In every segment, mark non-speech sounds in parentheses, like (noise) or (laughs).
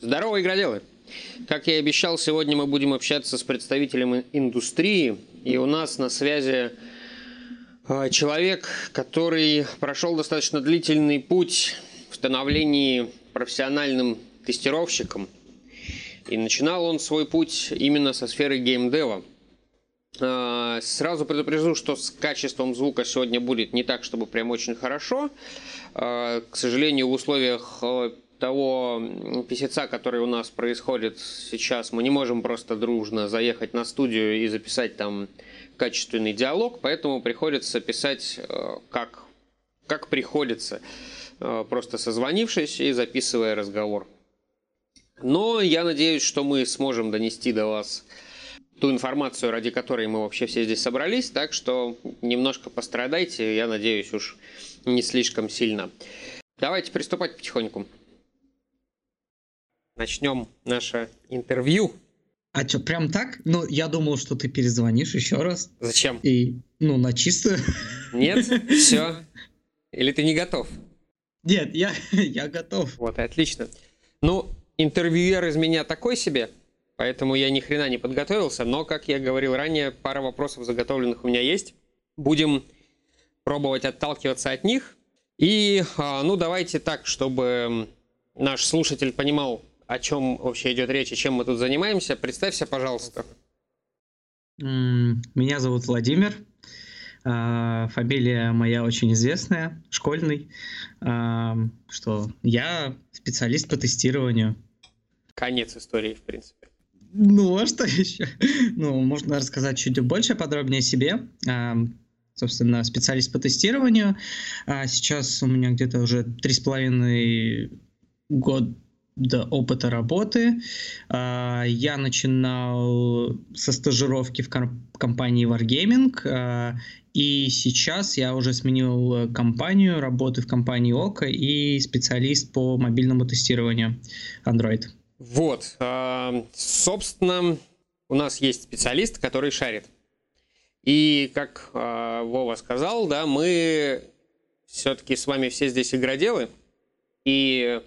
Здорово, игроделы! Как я и обещал, сегодня мы будем общаться с представителем индустрии. И у нас на связи э, человек, который прошел достаточно длительный путь в становлении профессиональным тестировщиком. И начинал он свой путь именно со сферы геймдева. Э, сразу предупрежу, что с качеством звука сегодня будет не так, чтобы прям очень хорошо. Э, к сожалению, в условиях того писеца, который у нас происходит сейчас, мы не можем просто дружно заехать на студию и записать там качественный диалог, поэтому приходится писать э, как, как приходится, э, просто созвонившись и записывая разговор. Но я надеюсь, что мы сможем донести до вас ту информацию, ради которой мы вообще все здесь собрались, так что немножко пострадайте, я надеюсь, уж не слишком сильно. Давайте приступать потихоньку начнем наше интервью. А что, прям так? Ну, я думал, что ты перезвонишь еще раз. Зачем? И, ну, на чистую. Нет, (laughs) все. Или ты не готов? Нет, я, (laughs) я готов. Вот, отлично. Ну, интервьюер из меня такой себе, поэтому я ни хрена не подготовился, но, как я говорил ранее, пара вопросов заготовленных у меня есть. Будем пробовать отталкиваться от них. И, а, ну, давайте так, чтобы наш слушатель понимал, о чем вообще идет речь и чем мы тут занимаемся. Представься, пожалуйста. Меня зовут Владимир. А, фамилия моя очень известная, школьный. А, что я специалист по тестированию. Конец истории, в принципе. Ну, а что еще? Ну, можно рассказать чуть больше, подробнее о себе. А, собственно, специалист по тестированию. Сейчас у меня где-то уже три с половиной год до опыта работы. А, я начинал со стажировки в компании Wargaming, а, и сейчас я уже сменил компанию, работаю в компании Ока и специалист по мобильному тестированию Android. Вот, а, собственно, у нас есть специалист, который шарит. И как Вова сказал, да, мы все-таки с вами все здесь игроделы, и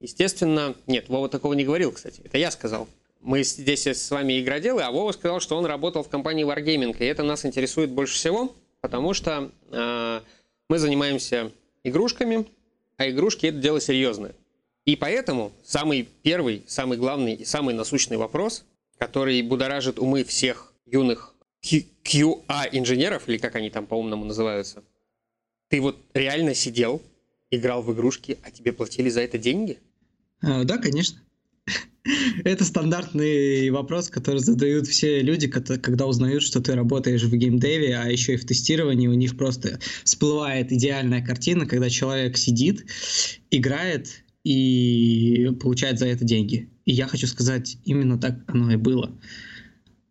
Естественно, нет, Вова такого не говорил, кстати. Это я сказал. Мы здесь с вами игроделы, а Вова сказал, что он работал в компании Wargaming, и это нас интересует больше всего, потому что э, мы занимаемся игрушками, а игрушки это дело серьезное. И поэтому самый первый, самый главный и самый насущный вопрос, который будоражит умы всех юных QA-инженеров, или как они там по-умному называются, ты вот реально сидел, играл в игрушки, а тебе платили за это деньги? А, да, конечно. (laughs) Это стандартный вопрос, который задают все люди, когда узнают, что ты работаешь в геймдеве, а еще и в тестировании. У них просто всплывает идеальная картина, когда человек сидит, играет и получает за это деньги. И я хочу сказать, именно так оно и было.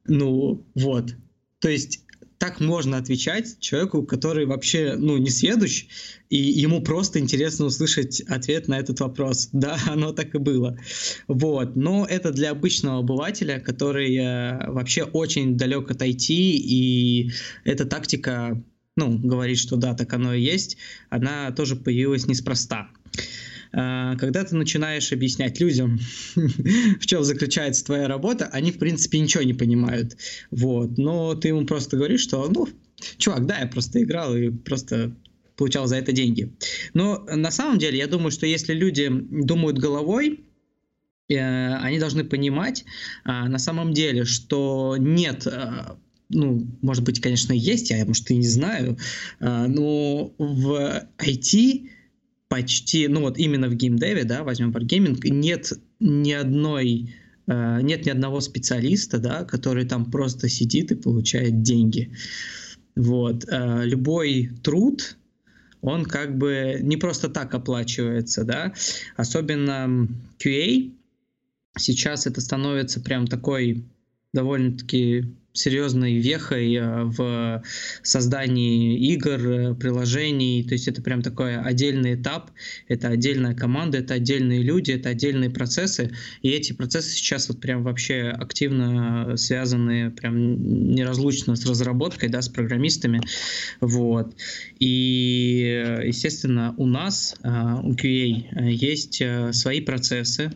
Ну, вот. То есть так можно отвечать человеку, который вообще, ну, не сведущ, и ему просто интересно услышать ответ на этот вопрос. (laughs) Да, оно так и было. Вот. Но это для обычного обывателя, который э, вообще очень далек от IT, и эта тактика, ну, говорит, что да, так оно и есть, она тоже появилась неспроста. А, когда ты начинаешь объяснять людям, (laughs) в чем заключается твоя работа, они, в принципе, ничего не понимают. Вот. Но ты ему просто говоришь, что, ну, чувак, да, я просто играл и просто получал за это деньги. Но на самом деле, я думаю, что если люди думают головой, э, они должны понимать а, на самом деле, что нет ну, может быть, конечно, есть, я, может, и не знаю, но в IT почти, ну вот именно в геймдеве, да, возьмем Wargaming, нет ни одной э, нет ни одного специалиста, да, который там просто сидит и получает деньги. Вот. Э, любой труд, он как бы не просто так оплачивается, да, особенно QA, сейчас это становится прям такой довольно-таки серьезной вехой э, в создании игр, э, приложений. То есть это прям такой отдельный этап, это отдельная команда, это отдельные люди, это отдельные процессы. И эти процессы сейчас вот прям вообще активно связаны прям неразлучно с разработкой, да, с программистами. Вот. И, естественно, у нас, э, у QA, есть свои процессы,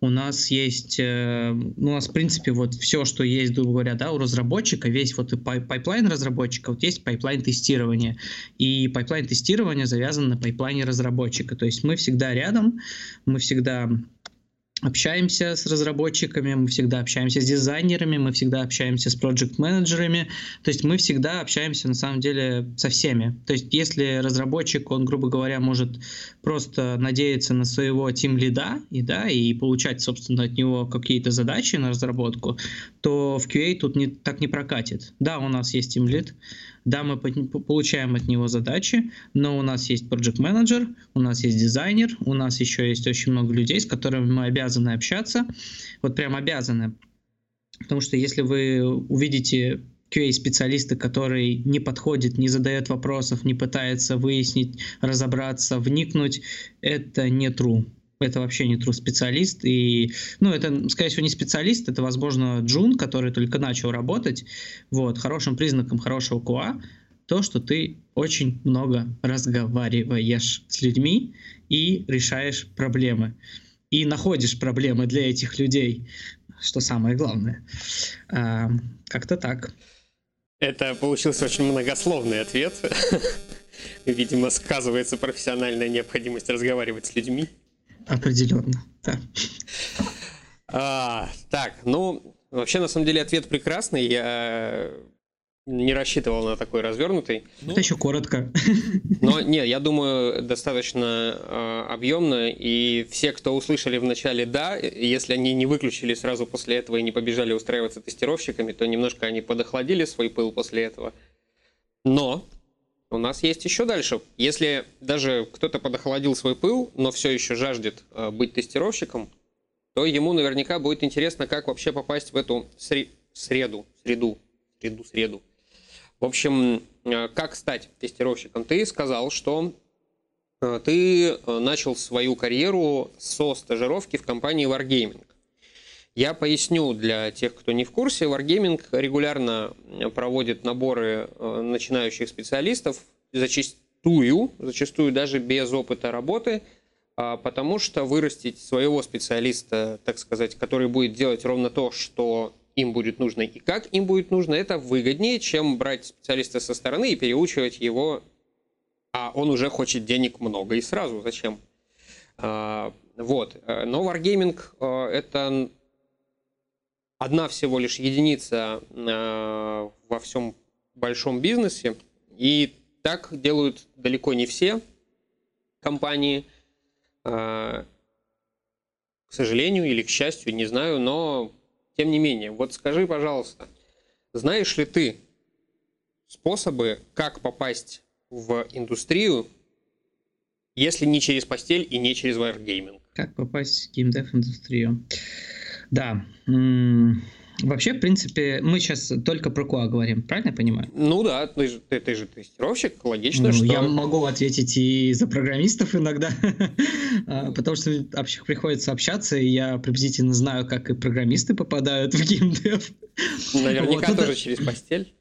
у нас есть, ну, у нас, в принципе, вот все, что есть, грубо говоря, да, у разработчиков, разработчика, весь вот pipeline разработчика, вот есть pipeline тестирования. И pipeline тестирования завязан на пайплайне разработчика. То есть мы всегда рядом, мы всегда общаемся с разработчиками, мы всегда общаемся с дизайнерами, мы всегда общаемся с проект-менеджерами, то есть мы всегда общаемся на самом деле со всеми. То есть если разработчик, он, грубо говоря, может просто надеяться на своего тим лида и, да, и получать, собственно, от него какие-то задачи на разработку, то в QA тут не, так не прокатит. Да, у нас есть тим лид, да, мы получаем от него задачи, но у нас есть project менеджер у нас есть дизайнер, у нас еще есть очень много людей, с которыми мы обязаны общаться. Вот прям обязаны. Потому что если вы увидите QA-специалиста, который не подходит, не задает вопросов, не пытается выяснить, разобраться, вникнуть, это не true это вообще не true специалист. И, ну, это, скорее всего, не специалист, это, возможно, джун, который только начал работать. Вот, хорошим признаком хорошего QA то, что ты очень много разговариваешь с людьми и решаешь проблемы. И находишь проблемы для этих людей, что самое главное. А, как-то так. Это получился очень многословный ответ. (laughs) Видимо, сказывается профессиональная необходимость разговаривать с людьми. Определенно, да. А, так, ну, вообще, на самом деле, ответ прекрасный. Я не рассчитывал на такой развернутый. Это еще коротко. Но нет, я думаю, достаточно э, объемно. И все, кто услышали в начале «да», если они не выключили сразу после этого и не побежали устраиваться тестировщиками, то немножко они подохладили свой пыл после этого. Но у нас есть еще дальше. Если даже кто-то подохладил свой пыл, но все еще жаждет э, быть тестировщиком, то ему наверняка будет интересно, как вообще попасть в эту сре- среду, среду, среду, среду. В общем, э, как стать тестировщиком? Ты сказал, что э, ты начал свою карьеру со стажировки в компании Wargaming. Я поясню для тех, кто не в курсе. Wargaming регулярно проводит наборы э, начинающих специалистов, зачастую, зачастую даже без опыта работы, а, потому что вырастить своего специалиста, так сказать, который будет делать ровно то, что им будет нужно и как им будет нужно, это выгоднее, чем брать специалиста со стороны и переучивать его, а он уже хочет денег много и сразу. Зачем? А, вот. Но Wargaming э, это одна всего лишь единица э, во всем большом бизнесе, и так делают далеко не все компании, э, к сожалению или к счастью, не знаю, но тем не менее. Вот скажи, пожалуйста, знаешь ли ты способы, как попасть в индустрию, если не через постель и не через Wargaming? Как попасть в геймдев индустрию? Да. Вообще, в принципе, мы сейчас только про QA говорим, правильно я понимаю? Ну да, ты же, ты, ты же тестировщик, логично, ну, что... Я могу ответить и за программистов иногда, (laughs) а, потому что вообще приходится общаться, и я приблизительно знаю, как и программисты попадают в геймдев. Наверняка вот, тоже через постель.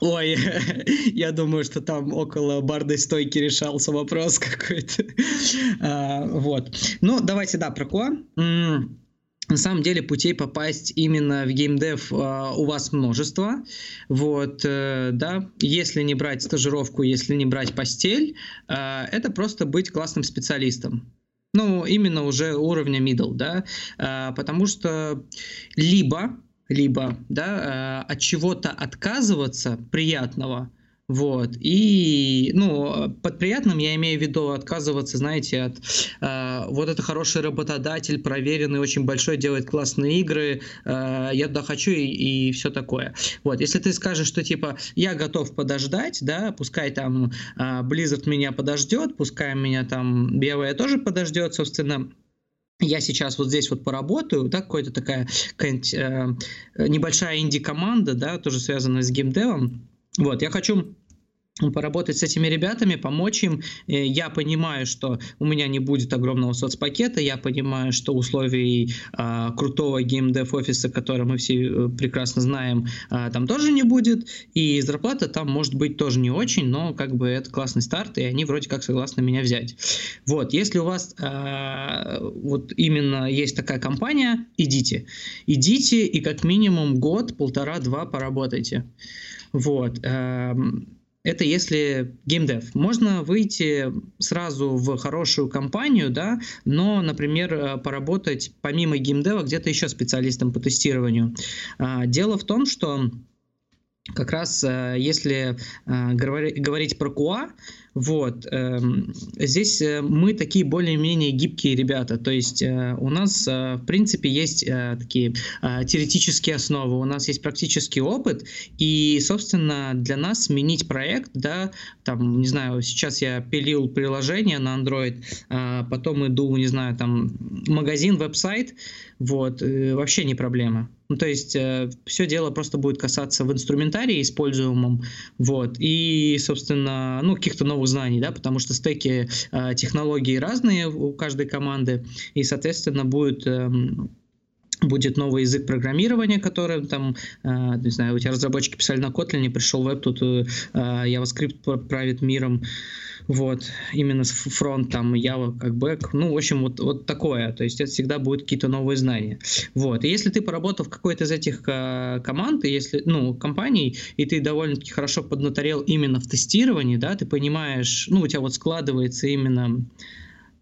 Ой, (laughs) я думаю, что там около барной стойки решался вопрос (laughs) какой-то. А, вот. Ну, давайте, да, про QA на самом деле путей попасть именно в геймдев uh, у вас множество. Вот, uh, да, если не брать стажировку, если не брать постель, uh, это просто быть классным специалистом. Ну, именно уже уровня middle, да, потому что либо, либо, да, от чего-то отказываться приятного – вот. И, ну, под приятным я имею в виду отказываться, знаете, от э, вот это хороший работодатель, проверенный, очень большой, делает классные игры, э, я туда хочу и, и все такое. Вот. Если ты скажешь, что типа я готов подождать, да, пускай там э, Blizzard меня подождет, пускай меня там BioWare тоже подождет, собственно, я сейчас вот здесь вот поработаю, да, какая-то такая э, небольшая инди-команда, да, тоже связанная с геймдевом. Вот, я хочу поработать с этими ребятами, помочь им. Э, я понимаю, что у меня не будет огромного соцпакета, я понимаю, что условий а, крутого геймдев офиса, который мы все э, прекрасно знаем, а, там тоже не будет, и зарплата там может быть тоже не очень, но как бы это классный старт, и они вроде как согласны меня взять. Вот, если у вас а, вот именно есть такая компания, идите, идите и как минимум год, полтора-два поработайте. Вот. Эм, это если геймдев. Можно выйти сразу в хорошую компанию, да, но, например, э, поработать помимо геймдева где-то еще специалистом по тестированию. А, дело в том, что как раз э, если э, говорить про QA, вот. Эм, здесь э, мы такие более-менее гибкие ребята. То есть э, у нас, э, в принципе, есть такие теоретические основы, у нас есть практический опыт, и, собственно, для нас сменить проект, да, там, не знаю, сейчас я пилил приложение на Android, потом иду, не знаю, там, магазин, веб-сайт, вот, вообще не проблема. Ну, то есть э, все дело просто будет касаться в инструментарии используемом, вот, и, собственно, ну, каких-то новых знаний, да, потому что стеки э, технологий разные у каждой команды, и, соответственно, будет... Будет новый язык программирования, который там, э, не знаю, у тебя разработчики писали на Kotlin, пришел веб, тут э, JavaScript правит миром, вот, именно с фронт, там, Java как бэк, ну, в общем, вот, вот такое, то есть это всегда будут какие-то новые знания, вот, и если ты поработал в какой-то из этих э, команд, если, ну, компаний, и ты довольно-таки хорошо поднаторел именно в тестировании, да, ты понимаешь, ну, у тебя вот складывается именно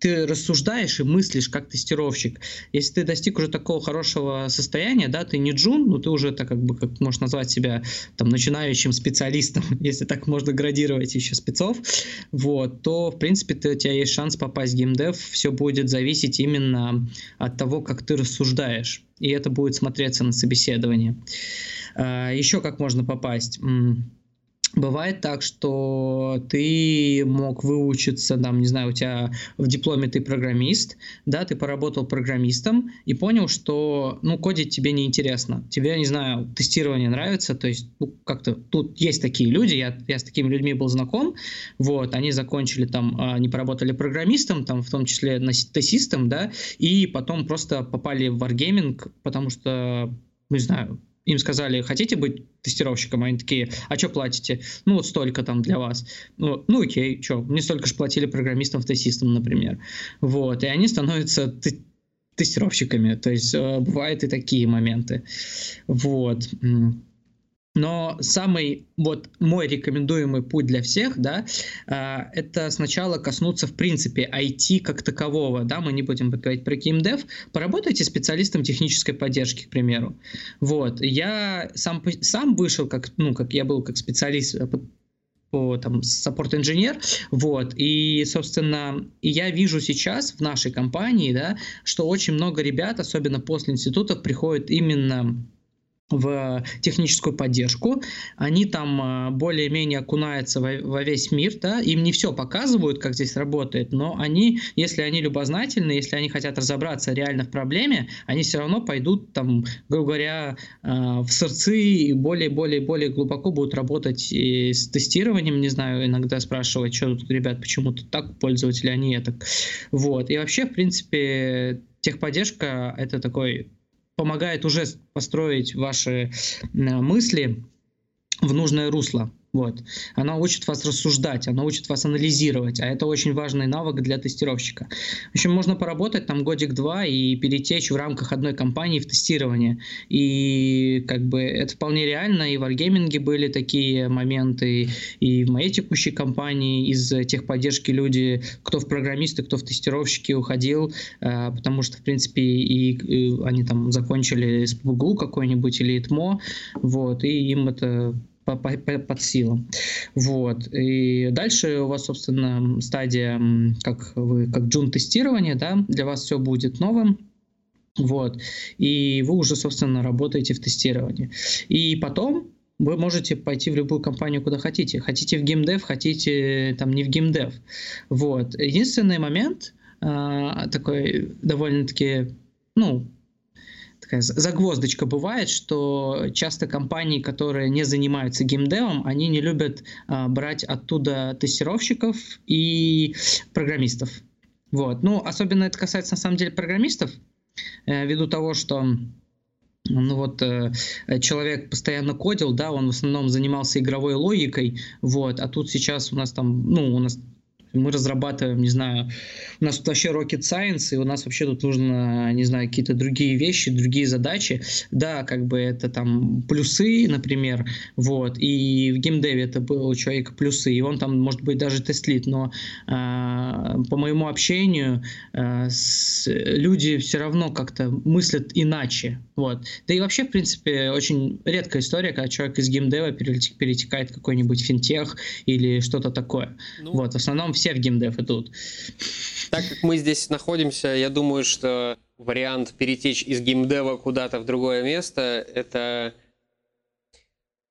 ты рассуждаешь и мыслишь как тестировщик. Если ты достиг уже такого хорошего состояния, да, ты не джун, но ты уже так как бы, как можешь назвать себя там начинающим специалистом, (laughs) если так можно градировать еще спецов, вот, то в принципе ты, у тебя есть шанс попасть в геймдев, все будет зависеть именно от того, как ты рассуждаешь, и это будет смотреться на собеседовании. А, еще как можно попасть? Бывает так, что ты мог выучиться, там, не знаю, у тебя в дипломе ты программист, да, ты поработал программистом и понял, что, ну, кодить тебе неинтересно. Тебе, не знаю, тестирование нравится, то есть, ну, как-то тут есть такие люди, я, я с такими людьми был знаком, вот, они закончили там, они поработали программистом, там, в том числе тестистом, да, и потом просто попали в Wargaming, потому что, не знаю, им сказали, хотите быть тестировщиком? Они такие, а что платите? Ну, вот столько там для вас. Ну, ну окей, что, мне столько же платили программистам в тестистам, например. Вот, и они становятся тестировщиками. То есть э, бывают и такие моменты. Вот. Но самый вот мой рекомендуемый путь для всех, да, а, это сначала коснуться в принципе IT как такового, да, мы не будем говорить про GameDev, поработайте специалистом технической поддержки, к примеру. Вот, я сам, сам вышел как, ну, как я был как специалист э, по там саппорт-инженер, вот, и, собственно, я вижу сейчас в нашей компании, да, что очень много ребят, особенно после институтов, приходят именно в техническую поддержку, они там а, более-менее окунаются во, весь мир, да, им не все показывают, как здесь работает, но они, если они любознательны, если они хотят разобраться реально в проблеме, они все равно пойдут там, грубо говоря, а, в сорцы и более-более-более глубоко будут работать и с тестированием, не знаю, иногда спрашивать, что тут, ребят, почему-то так пользователи, они это. Вот, и вообще, в принципе, техподдержка это такой помогает уже построить ваши мысли в нужное русло. Вот. Она учит вас рассуждать, она учит вас анализировать, а это очень важный навык для тестировщика. В общем, можно поработать там годик-два и перетечь в рамках одной компании в тестирование. И как бы это вполне реально, и в Wargaming были такие моменты, и в моей текущей компании из техподдержки люди, кто в программисты, кто в тестировщики уходил, э, потому что, в принципе, и, и они там закончили СПБГУ какой-нибудь или ИТМО, вот, и им это под силу. Вот. И дальше у вас, собственно, стадия, как вы, как джун тестирования, да, для вас все будет новым. Вот. И вы уже, собственно, работаете в тестировании. И потом вы можете пойти в любую компанию, куда хотите. Хотите в геймдев, хотите там не в геймдев. Вот. Единственный момент, э, такой довольно-таки, ну, такая загвоздочка бывает, что часто компании, которые не занимаются геймдевом, они не любят а, брать оттуда тестировщиков и программистов. Вот. Ну, особенно это касается на самом деле программистов, э, ввиду того, что ну вот э, человек постоянно кодил, да, он в основном занимался игровой логикой, вот, а тут сейчас у нас там, ну, у нас мы разрабатываем, не знаю, у нас тут вообще rocket science, и у нас вообще тут нужно, не знаю, какие-то другие вещи, другие задачи. Да, как бы это там плюсы, например, вот, и в геймдеве это было у человека плюсы, и он там, может быть, даже тестлит, но э, по моему общению э, с, люди все равно как-то мыслят иначе, вот. Да и вообще, в принципе, очень редкая история, когда человек из геймдева перетекает в какой-нибудь финтех или что-то такое. Ну, вот, в основном все в геймдев идут. Так как мы здесь находимся, я думаю, что вариант перетечь из геймдева куда-то в другое место, это,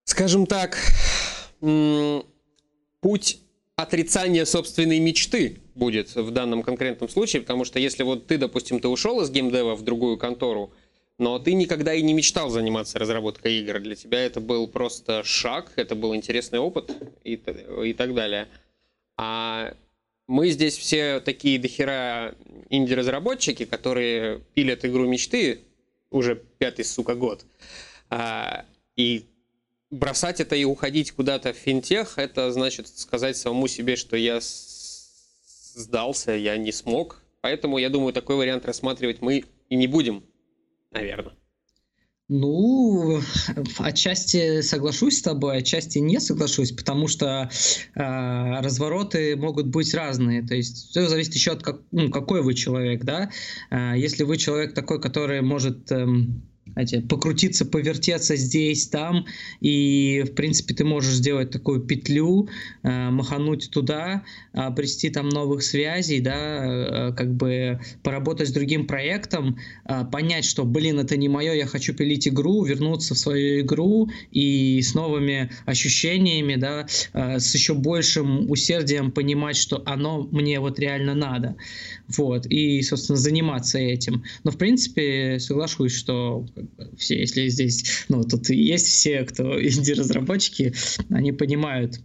скажем так, путь отрицания собственной мечты будет в данном конкретном случае, потому что если вот ты, допустим, ты ушел из геймдева в другую контору, но ты никогда и не мечтал заниматься разработкой игр. Для тебя это был просто шаг, это был интересный опыт и, и так далее. А мы здесь все такие дохера инди-разработчики, которые пилят игру мечты уже пятый, сука, год. А, и бросать это и уходить куда-то в финтех, это значит сказать самому себе, что я сдался, я не смог. Поэтому, я думаю, такой вариант рассматривать мы и не будем, наверное. Ну, отчасти соглашусь с тобой, отчасти не соглашусь, потому что э, развороты могут быть разные. То есть все зависит еще от как, ну, какой вы человек, да. Э, если вы человек такой, который может эм, знаете, покрутиться, повертеться здесь, там, и, в принципе, ты можешь сделать такую петлю, э, махануть туда, обрести там новых связей, да, э, как бы поработать с другим проектом, э, понять, что, блин, это не мое, я хочу пилить игру, вернуться в свою игру и с новыми ощущениями, да, э, с еще большим усердием понимать, что оно мне вот реально надо, вот, и, собственно, заниматься этим. Но, в принципе, соглашусь, что все, если здесь, ну, тут есть все, кто (laughs) инди-разработчики, они понимают,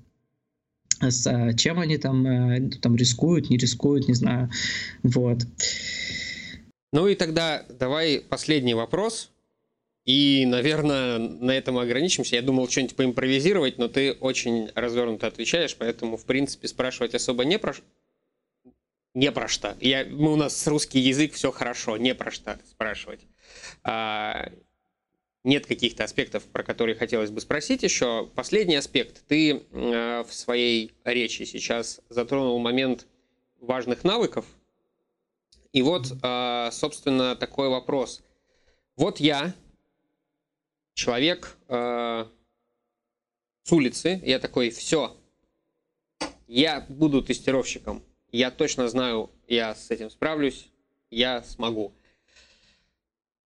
с а, чем они там, э, там рискуют, не рискуют, не знаю, вот. Ну и тогда давай последний вопрос. И, наверное, на этом ограничимся. Я думал что-нибудь поимпровизировать, но ты очень развернуто отвечаешь, поэтому, в принципе, спрашивать особо не про, не про что. Я, мы, у нас русский язык, все хорошо, не про что спрашивать. А, нет каких-то аспектов, про которые хотелось бы спросить еще. Последний аспект. Ты э, в своей речи сейчас затронул момент важных навыков. И вот, э, собственно, такой вопрос. Вот я, человек с улицы, я такой, все, я буду тестировщиком. Я точно знаю, я с этим справлюсь, я смогу.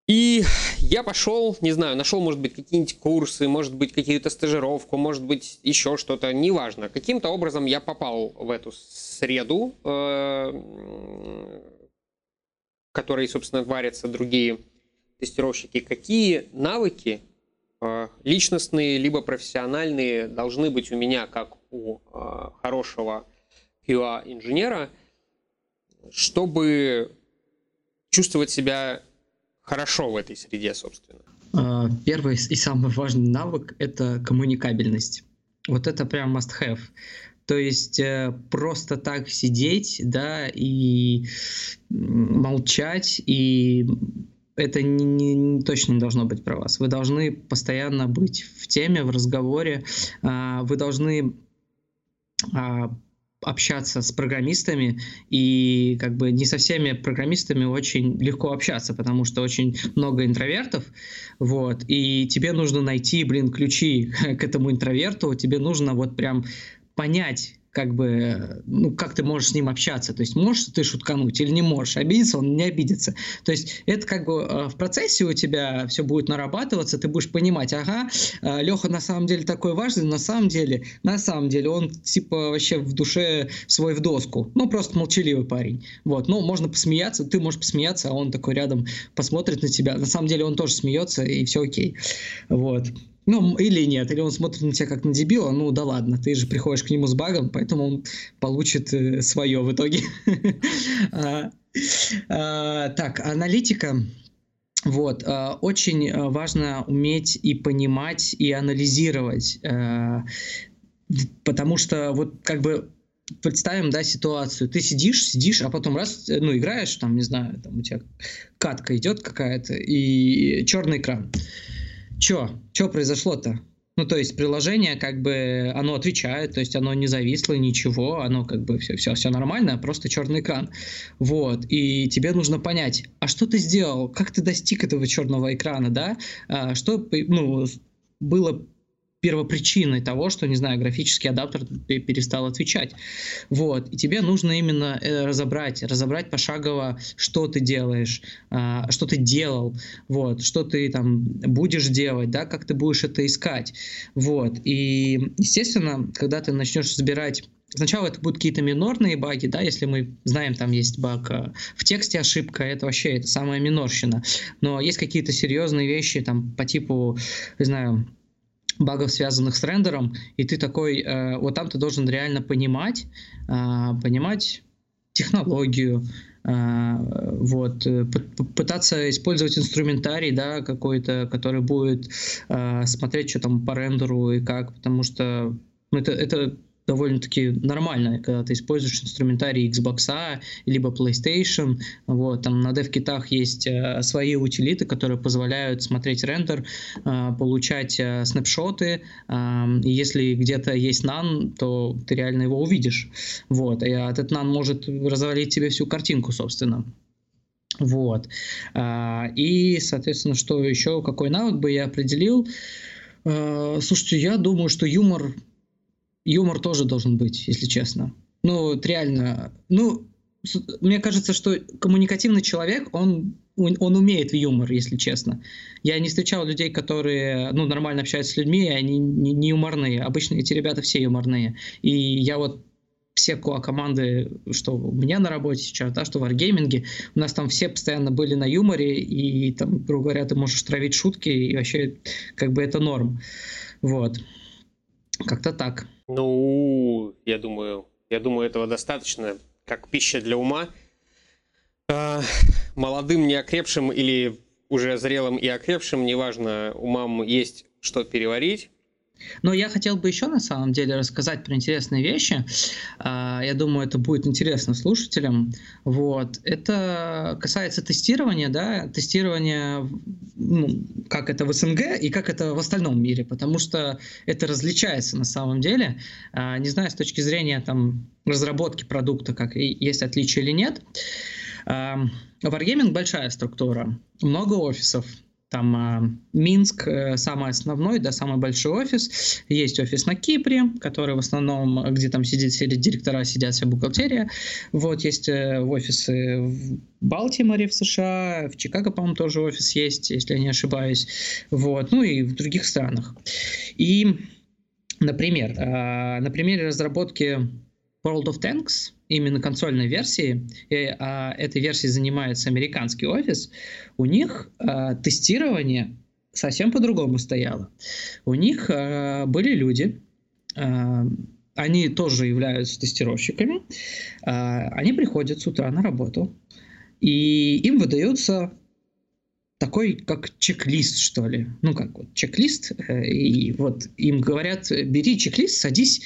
И я пошел, не знаю, нашел, может быть, какие-нибудь курсы, может быть, какие-то стажировку, может быть, еще что-то, неважно. Каким-то образом я попал в эту среду, э, в которой, собственно, варятся другие тестировщики. Какие навыки э, личностные либо профессиональные должны быть у меня, как у э, хорошего QA-инженера, чтобы чувствовать себя хорошо в этой среде, собственно? А, первый и самый важный навык — это коммуникабельность. Вот это прям must have. То есть э, просто так сидеть, да, и молчать, и это не, не, точно не должно быть про вас. Вы должны постоянно быть в теме, в разговоре. А, вы должны а, общаться с программистами, и как бы не со всеми программистами очень легко общаться, потому что очень много интровертов, вот, и тебе нужно найти, блин, ключи (laughs) к этому интроверту, тебе нужно вот прям понять, как бы, ну, как ты можешь с ним общаться. То есть, можешь ты шуткануть или не можешь. Обидеться он не обидится. То есть, это как бы э, в процессе у тебя все будет нарабатываться, ты будешь понимать, ага, э, Леха на самом деле такой важный, на самом деле, на самом деле он типа вообще в душе свой в доску. Ну, просто молчаливый парень. Вот, ну, можно посмеяться, ты можешь посмеяться, а он такой рядом посмотрит на тебя. На самом деле он тоже смеется, и все окей. Вот. Ну, или нет, или он смотрит на тебя как на дебила, ну да ладно, ты же приходишь к нему с багом, поэтому он получит э, свое в итоге. (laughs) А, а, так, аналитика. Вот, а, очень важно уметь и понимать, и анализировать, потому что вот как бы представим, да, ситуацию. Ты сидишь, сидишь, а потом раз, ну, играешь, там, не знаю, там у тебя катка идет какая-то, и черный экран. Чё? Чё произошло-то? Ну, то есть приложение, как бы, оно отвечает, то есть оно не зависло, ничего, оно как бы все, все, все нормально, просто черный экран. Вот, и тебе нужно понять, а что ты сделал, как ты достиг этого черного экрана, да? А, что, ну, было первопричиной того, что, не знаю, графический адаптер перестал отвечать. Вот. И тебе нужно именно э, разобрать, разобрать пошагово, что ты делаешь, а, что ты делал, вот, что ты там будешь делать, да, как ты будешь это искать. Вот. И, естественно, когда ты начнешь собирать Сначала это будут какие-то минорные баги, да, если мы знаем, там есть баг э, в тексте ошибка, это вообще это самая минорщина. Но есть какие-то серьезные вещи, там, по типу, не знаю, багов, связанных с рендером, и ты такой, э, вот там ты должен реально понимать, э, понимать технологию, э, вот, пытаться использовать инструментарий, да, какой-то, который будет э, смотреть, что там по рендеру и как, потому что ну, это, это довольно-таки нормально, когда ты используешь инструментарий Xbox, либо PlayStation. Вот, там на DevKit есть э, свои утилиты, которые позволяют смотреть рендер, э, получать э, снапшоты. И если где-то есть NaN, то ты реально его увидишь. Вот, и этот NaN может развалить тебе всю картинку, собственно. Вот. Э, и, соответственно, что еще, какой навык бы я определил? Слушайте, я думаю, что юмор юмор тоже должен быть, если честно. Ну, вот реально, ну, мне кажется, что коммуникативный человек, он, он умеет в юмор, если честно. Я не встречал людей, которые, ну, нормально общаются с людьми, и они не, не юморные. Обычно эти ребята все юморные. И я вот все команды, что у меня на работе сейчас, да, что в Wargaming, у нас там все постоянно были на юморе, и там, грубо говоря, ты можешь травить шутки, и вообще как бы это норм. Вот. Как-то так. Ну, я думаю, я думаю, этого достаточно, как пища для ума. А, молодым, неокрепшим или уже зрелым и окрепшим, неважно, умам есть что переварить. Но я хотел бы еще на самом деле рассказать про интересные вещи. А, я думаю, это будет интересно слушателям. Вот. Это касается тестирования, да, тестирования, ну, как это в СНГ и как это в остальном мире, потому что это различается на самом деле. А, не знаю, с точки зрения там, разработки продукта, как есть отличия или нет. Wargaming большая структура, много офисов, там а, Минск э, самый основной, да, самый большой офис. Есть офис на Кипре, который в основном, где там сидит все директора, сидят вся бухгалтерия. Вот есть э, офисы в Балтиморе в США, в Чикаго, по-моему, тоже офис есть, если я не ошибаюсь. Вот, ну и в других странах. И, например, э, на примере разработки World of Tanks, именно консольной версии, и а, этой версией занимается американский офис, у них а, тестирование совсем по-другому стояло. У них а, были люди, а, они тоже являются тестировщиками, а, они приходят с утра на работу, и им выдается такой, как чек-лист, что ли. Ну, как вот чек-лист. Э, и вот им говорят, бери чек-лист, садись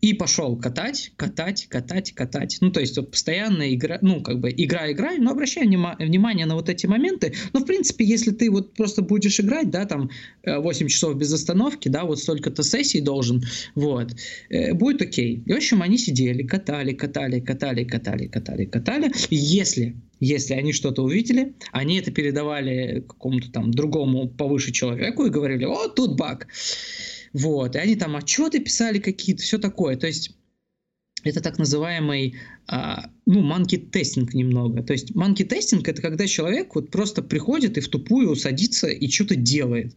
и пошел катать, катать, катать, катать. Ну, то есть вот постоянно игра, ну, как бы игра, играй, но обращай внимание на вот эти моменты. Но, в принципе, если ты вот просто будешь играть, да, там 8 э, часов без остановки, да, вот столько-то сессий должен, вот, э, будет окей. И, в общем, они сидели, катали, катали, катали, катали, катали, катали. Если если они что-то увидели, они это передавали какому-то там другому повыше человеку и говорили, о, тут баг. Вот, и они там отчеты писали какие-то, все такое. То есть это так называемый, а, ну, манки-тестинг немного. То есть манки-тестинг – это когда человек вот просто приходит и в тупую садится и что-то делает.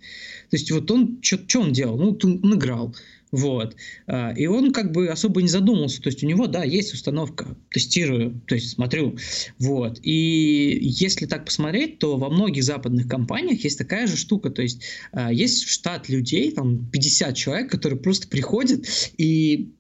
То есть вот он, что он делал? Ну, он играл. Вот. А, и он как бы особо не задумался. То есть у него, да, есть установка, тестирую, то есть смотрю. Вот. И если так посмотреть, то во многих западных компаниях есть такая же штука. То есть а, есть штат людей, там 50 человек, которые просто приходят и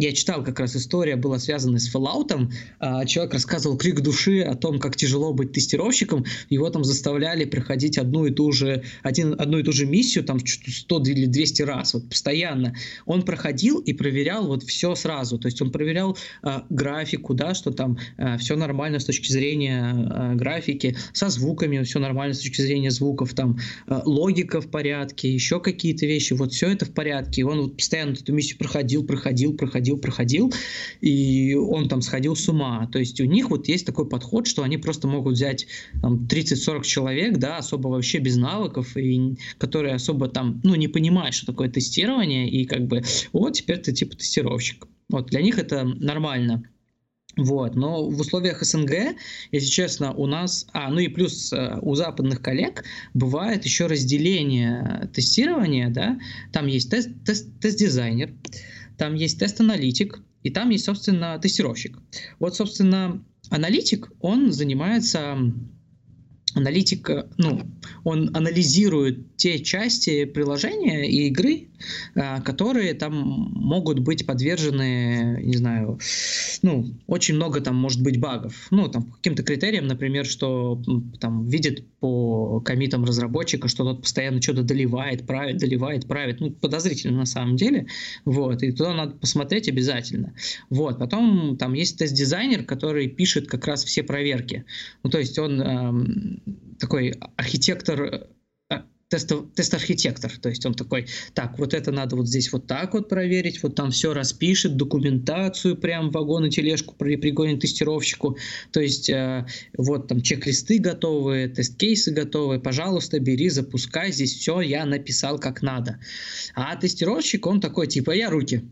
я читал как раз история была связана с Fallout. А, человек рассказывал крик души о том, как тяжело быть тестировщиком. Его там заставляли проходить одну и ту же, один, одну и ту же миссию, там 100 или 200 раз, вот постоянно. Он проходил и проверял вот все сразу. То есть он проверял а, графику, да, что там а, все нормально с точки зрения а, графики, со звуками все нормально с точки зрения звуков, там а, логика в порядке, еще какие-то вещи. Вот все это в порядке. И он вот постоянно эту миссию проходил, проходил, проходил проходил, проходил, и он там сходил с ума. То есть у них вот есть такой подход, что они просто могут взять там, 30-40 человек, да, особо вообще без навыков, и которые особо там, ну, не понимают, что такое тестирование, и как бы, вот, теперь ты типа тестировщик. Вот, для них это нормально. Вот, но в условиях СНГ, если честно, у нас, а, ну и плюс э, у западных коллег бывает еще разделение тестирования, да, там есть тест, тест, тест-дизайнер, там есть тест-аналитик, и там есть, собственно, тестировщик. Вот, собственно, аналитик, он занимается аналитик, ну, он анализирует те части приложения и игры, которые там могут быть подвержены, не знаю, ну, очень много там может быть багов. Ну, там, по каким-то критериям, например, что там видит по комитам разработчика, что тот постоянно что-то доливает, правит, доливает, правит. Ну, подозрительно на самом деле. Вот, и туда надо посмотреть обязательно. Вот, потом там есть тест-дизайнер, который пишет как раз все проверки. Ну, то есть он эм, такой архитектор тест-архитектор. То есть он такой, так, вот это надо вот здесь вот так вот проверить, вот там все распишет, документацию прям вагон и тележку пригонит тестировщику. То есть э, вот там чек-листы готовые, тест-кейсы готовые, пожалуйста, бери, запускай, здесь все я написал как надо. А тестировщик, он такой, типа, я руки.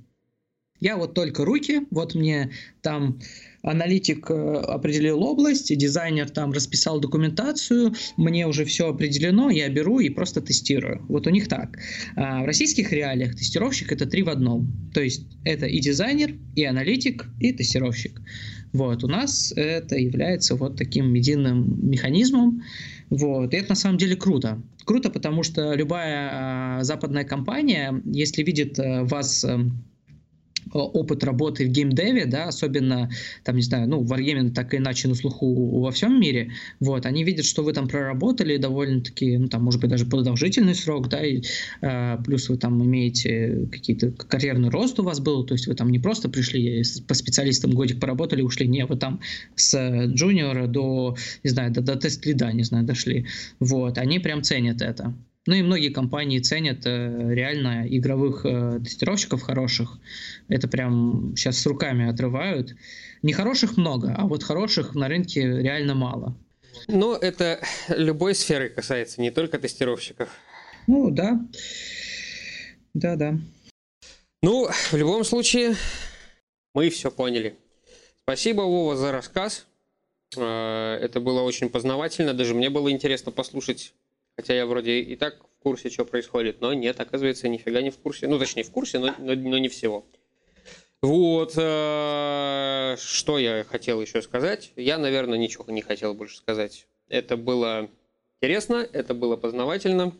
Я вот только руки, вот мне там аналитик э, определил область, дизайнер там расписал документацию, мне уже все определено, я беру и просто тестирую. Вот у них так. А в российских реалиях тестировщик это три в одном. То есть это и дизайнер, и аналитик, и тестировщик. Вот, у нас это является вот таким единым механизмом. Вот, и это на самом деле круто. Круто, потому что любая а, западная компания, если видит а, вас Э, опыт работы в геймдеве, да, особенно, там, не знаю, ну, Wargaming так иначе на слуху во всем мире, вот, они видят, что вы там проработали довольно-таки, ну, там, может быть, даже продолжительный срок, да, и э, плюс вы там имеете какие-то, карьерный рост у вас был, то есть вы там не просто пришли по специалистам годик поработали, ушли, не, вы там с джуниора до, не знаю, до, до тест-лида, не знаю, дошли, вот, они прям ценят это. Ну и многие компании ценят э, реально игровых э, тестировщиков хороших. Это прям сейчас с руками отрывают. Не хороших много, а вот хороших на рынке реально мало. Ну, это любой сферы касается, не только тестировщиков. Ну, да. Да, да. Ну, в любом случае, мы все поняли. Спасибо, Вова, за рассказ. Э, это было очень познавательно. Даже мне было интересно послушать Хотя я вроде и так в курсе, что происходит, но нет, оказывается, нифига не в курсе. Ну, точнее, в курсе, но, но, но не всего. Вот, э, что я хотел еще сказать. Я, наверное, ничего не хотел больше сказать. Это было интересно, это было познавательно.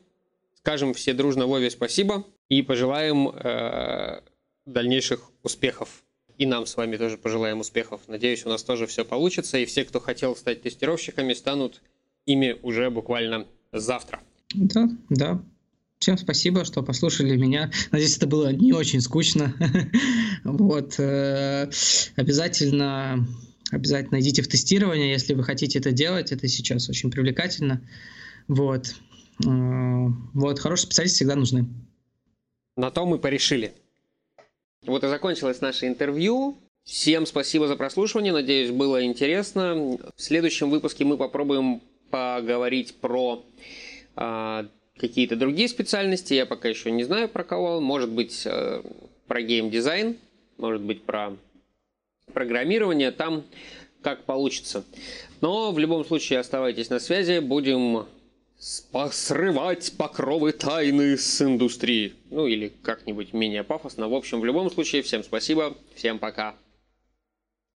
Скажем все дружно Вове спасибо и пожелаем э, дальнейших успехов. И нам с вами тоже пожелаем успехов. Надеюсь, у нас тоже все получится. И все, кто хотел стать тестировщиками, станут ими уже буквально завтра. Да, да. Всем спасибо, что послушали меня. Надеюсь, это было не очень скучно. (laughs) Вот. Э, обязательно, обязательно идите в тестирование, если вы хотите это делать. Это сейчас очень привлекательно. Вот. Э, вот. Хорошие специалисты всегда нужны. На то мы порешили. Вот и закончилось наше интервью. Всем спасибо за прослушивание. Надеюсь, было интересно. В следующем выпуске мы попробуем поговорить про э, какие-то другие специальности. Я пока еще не знаю про кого. Может быть, э, про геймдизайн, может быть, про программирования там как получится. Но в любом случае оставайтесь на связи, будем срывать покровы тайны с индустрии. Ну или как-нибудь менее пафосно. В общем, в любом случае, всем спасибо, всем пока.